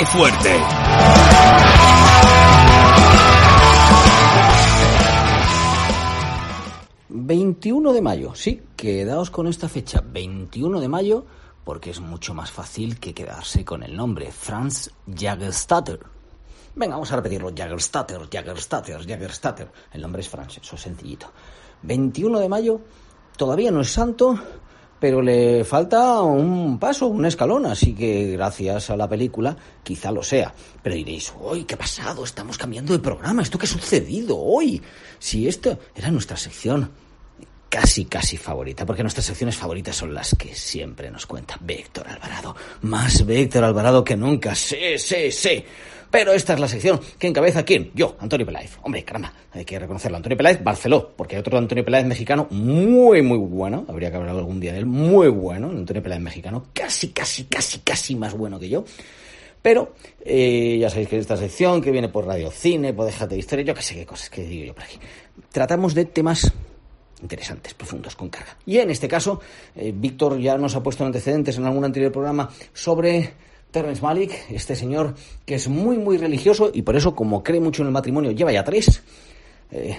¡Qué fuerte! ...21 de mayo, sí, quedaos con esta fecha, 21 de mayo, porque es mucho más fácil que quedarse con el nombre, Franz Jagerstatter. Venga, vamos a repetirlo, Jagerstatter, Jagerstatter, Jagerstatter. El nombre es Franz, eso es sencillito. 21 de mayo, todavía no es santo, pero le falta un paso, un escalón, así que gracias a la película quizá lo sea. Pero diréis, uy, ¿qué pasado? Estamos cambiando de programa, ¿esto qué ha sucedido hoy? Si esto era nuestra sección casi, casi favorita, porque nuestras secciones favoritas son las que siempre nos cuenta Víctor Alvarado. Más Víctor Alvarado que nunca, sí, sí, sí. Pero esta es la sección que encabeza quién? Yo, Antonio Peláez. Hombre, caramba, hay que reconocerlo. Antonio Peláez, Barceló, porque hay otro Antonio Peláez mexicano muy, muy bueno. Habría que hablar algún día de él. Muy bueno, Antonio Peláez mexicano. Casi, casi, casi, casi más bueno que yo. Pero eh, ya sabéis que esta sección que viene por Radio Cine, por Déjate de Historia, yo qué sé qué cosas que digo yo por aquí. Tratamos de temas interesantes, profundos, con carga. Y en este caso, eh, Víctor ya nos ha puesto antecedentes en algún anterior programa sobre Terrence Malik, este señor que es muy, muy religioso y por eso, como cree mucho en el matrimonio, lleva ya tres. Eh,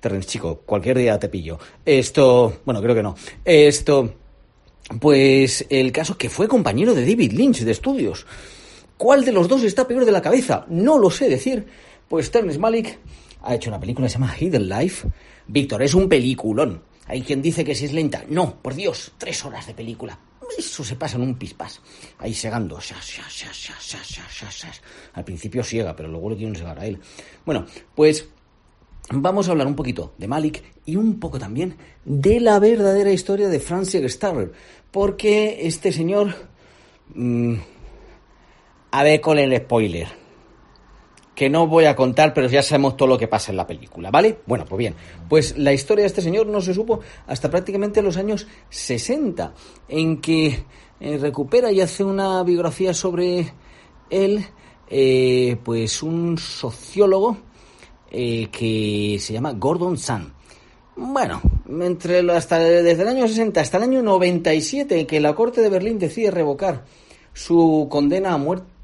Terrence, chico, cualquier día te pillo. Esto, bueno, creo que no. Esto, pues el caso que fue compañero de David Lynch de estudios. ¿Cuál de los dos está peor de la cabeza? No lo sé decir. Pues Terrence Malik ha hecho una película que se llama Hidden Life. Víctor, es un peliculón. Hay quien dice que si es lenta. No, por Dios, tres horas de película. Eso se pasa en un pispás. Ahí segando. Al principio ciega, pero luego le quieren segar a él. Bueno, pues vamos a hablar un poquito de Malik y un poco también de la verdadera historia de Francis Starrer. Porque este señor... Mmm, a ver con el spoiler que no voy a contar, pero ya sabemos todo lo que pasa en la película, ¿vale? Bueno, pues bien, pues la historia de este señor no se supo hasta prácticamente los años 60, en que eh, recupera y hace una biografía sobre él, eh, pues un sociólogo eh, que se llama Gordon Sun. Bueno, entre hasta desde el año 60 hasta el año 97, que la Corte de Berlín decide revocar su condena a muerte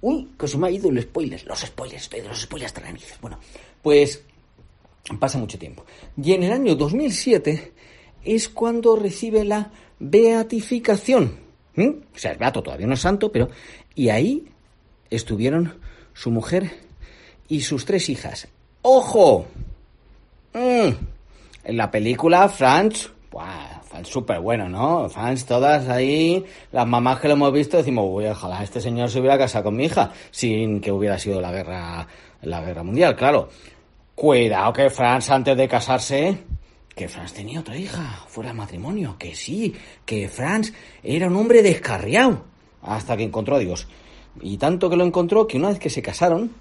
Uy, que se me ha ido el spoiler. Los spoilers, estoy los spoilers de Bueno, pues pasa mucho tiempo. Y en el año 2007 es cuando recibe la beatificación. ¿Mm? O sea, es beato, todavía no es santo, pero... Y ahí estuvieron su mujer y sus tres hijas. ¡Ojo! Mm. En la película, Franz... ¡buah! Fans súper bueno, ¿no? Fans todas ahí, las mamás que lo hemos visto decimos, uy, ojalá este señor se hubiera casado con mi hija, sin que hubiera sido la guerra, la guerra mundial, claro. Cuidado que Franz antes de casarse, que Franz tenía otra hija, fuera de matrimonio, que sí, que Franz era un hombre descarriado, hasta que encontró a Dios. Y tanto que lo encontró que una vez que se casaron,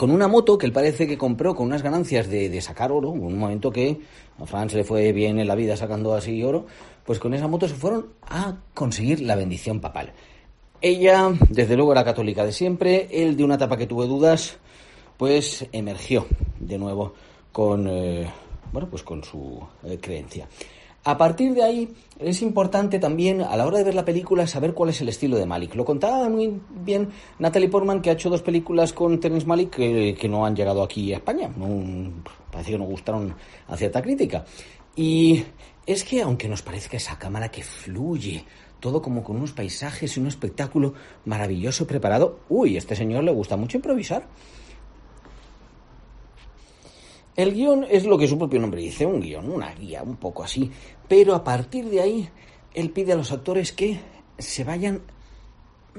con una moto que él parece que compró con unas ganancias de, sacar oro, en un momento que a Franz le fue bien en la vida sacando así oro, pues con esa moto se fueron a conseguir la bendición papal. Ella, desde luego, era católica de siempre, él de una etapa que tuve dudas, pues emergió de nuevo con, eh, bueno, pues con su eh, creencia. A partir de ahí es importante también a la hora de ver la película saber cuál es el estilo de Malik. Lo contaba muy bien Natalie Portman que ha hecho dos películas con Terence Malik que, no han llegado aquí a España. parece que no gustaron a cierta crítica. Y es que aunque nos parezca esa cámara que fluye, todo como con unos paisajes y un espectáculo maravilloso preparado, uy, este señor le gusta mucho improvisar. El guion es lo que su propio nombre dice, un guion, una guía, un poco así. Pero a partir de ahí, él pide a los actores que se vayan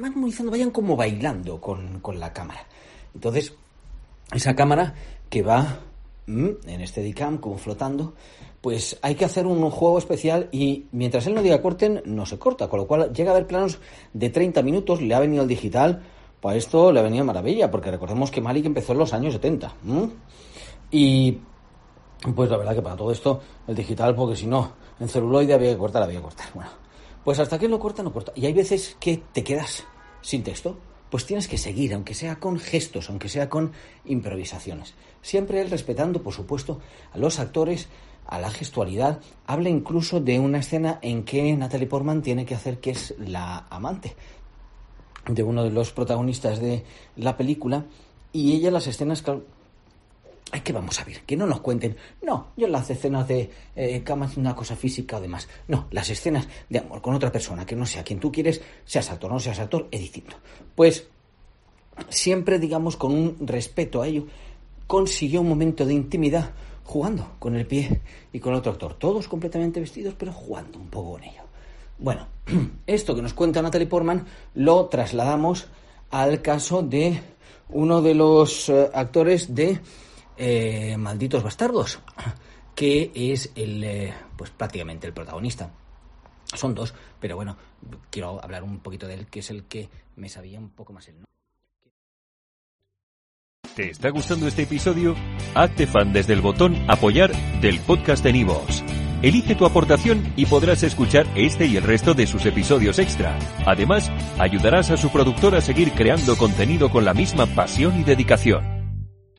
armonizando, vayan como bailando con, con la cámara. Entonces, esa cámara que va mm, en este DICAM como flotando, pues hay que hacer un juego especial y mientras él no diga corten, no se corta, con lo cual llega a haber planos de 30 minutos, le ha venido el digital, pues esto le ha venido maravilla, porque recordemos que Malik empezó en los años 70. Y pues la verdad que para todo esto, el digital, porque si no, en celuloide había que cortar, había que cortar. Bueno, pues hasta que lo corta, no corta. Y hay veces que te quedas sin texto, pues tienes que seguir, aunque sea con gestos, aunque sea con improvisaciones. Siempre él respetando, por supuesto, a los actores, a la gestualidad. Habla incluso de una escena en que Natalie Portman tiene que hacer que es la amante de uno de los protagonistas de la película y ella las escenas Ay, que vamos a ver, que no nos cuenten. No, yo las escenas de eh, cama es una cosa física o demás. No, las escenas de amor con otra persona que no sea quien tú quieres, seas actor o no seas actor, es distinto. Pues siempre, digamos, con un respeto a ello, consiguió un momento de intimidad jugando con el pie y con otro actor. Todos completamente vestidos, pero jugando un poco con ello. Bueno, esto que nos cuenta Natalie Portman lo trasladamos al caso de uno de los eh, actores de eh, Malditos Bastardos, que es el, eh, pues prácticamente el protagonista. Son dos, pero bueno, quiero hablar un poquito de él, que es el que me sabía un poco más el nombre. ¿Te está gustando este episodio? Hazte fan desde el botón Apoyar del podcast de Nivos. Elige tu aportación y podrás escuchar este y el resto de sus episodios extra. Además, ayudarás a su productor a seguir creando contenido con la misma pasión y dedicación.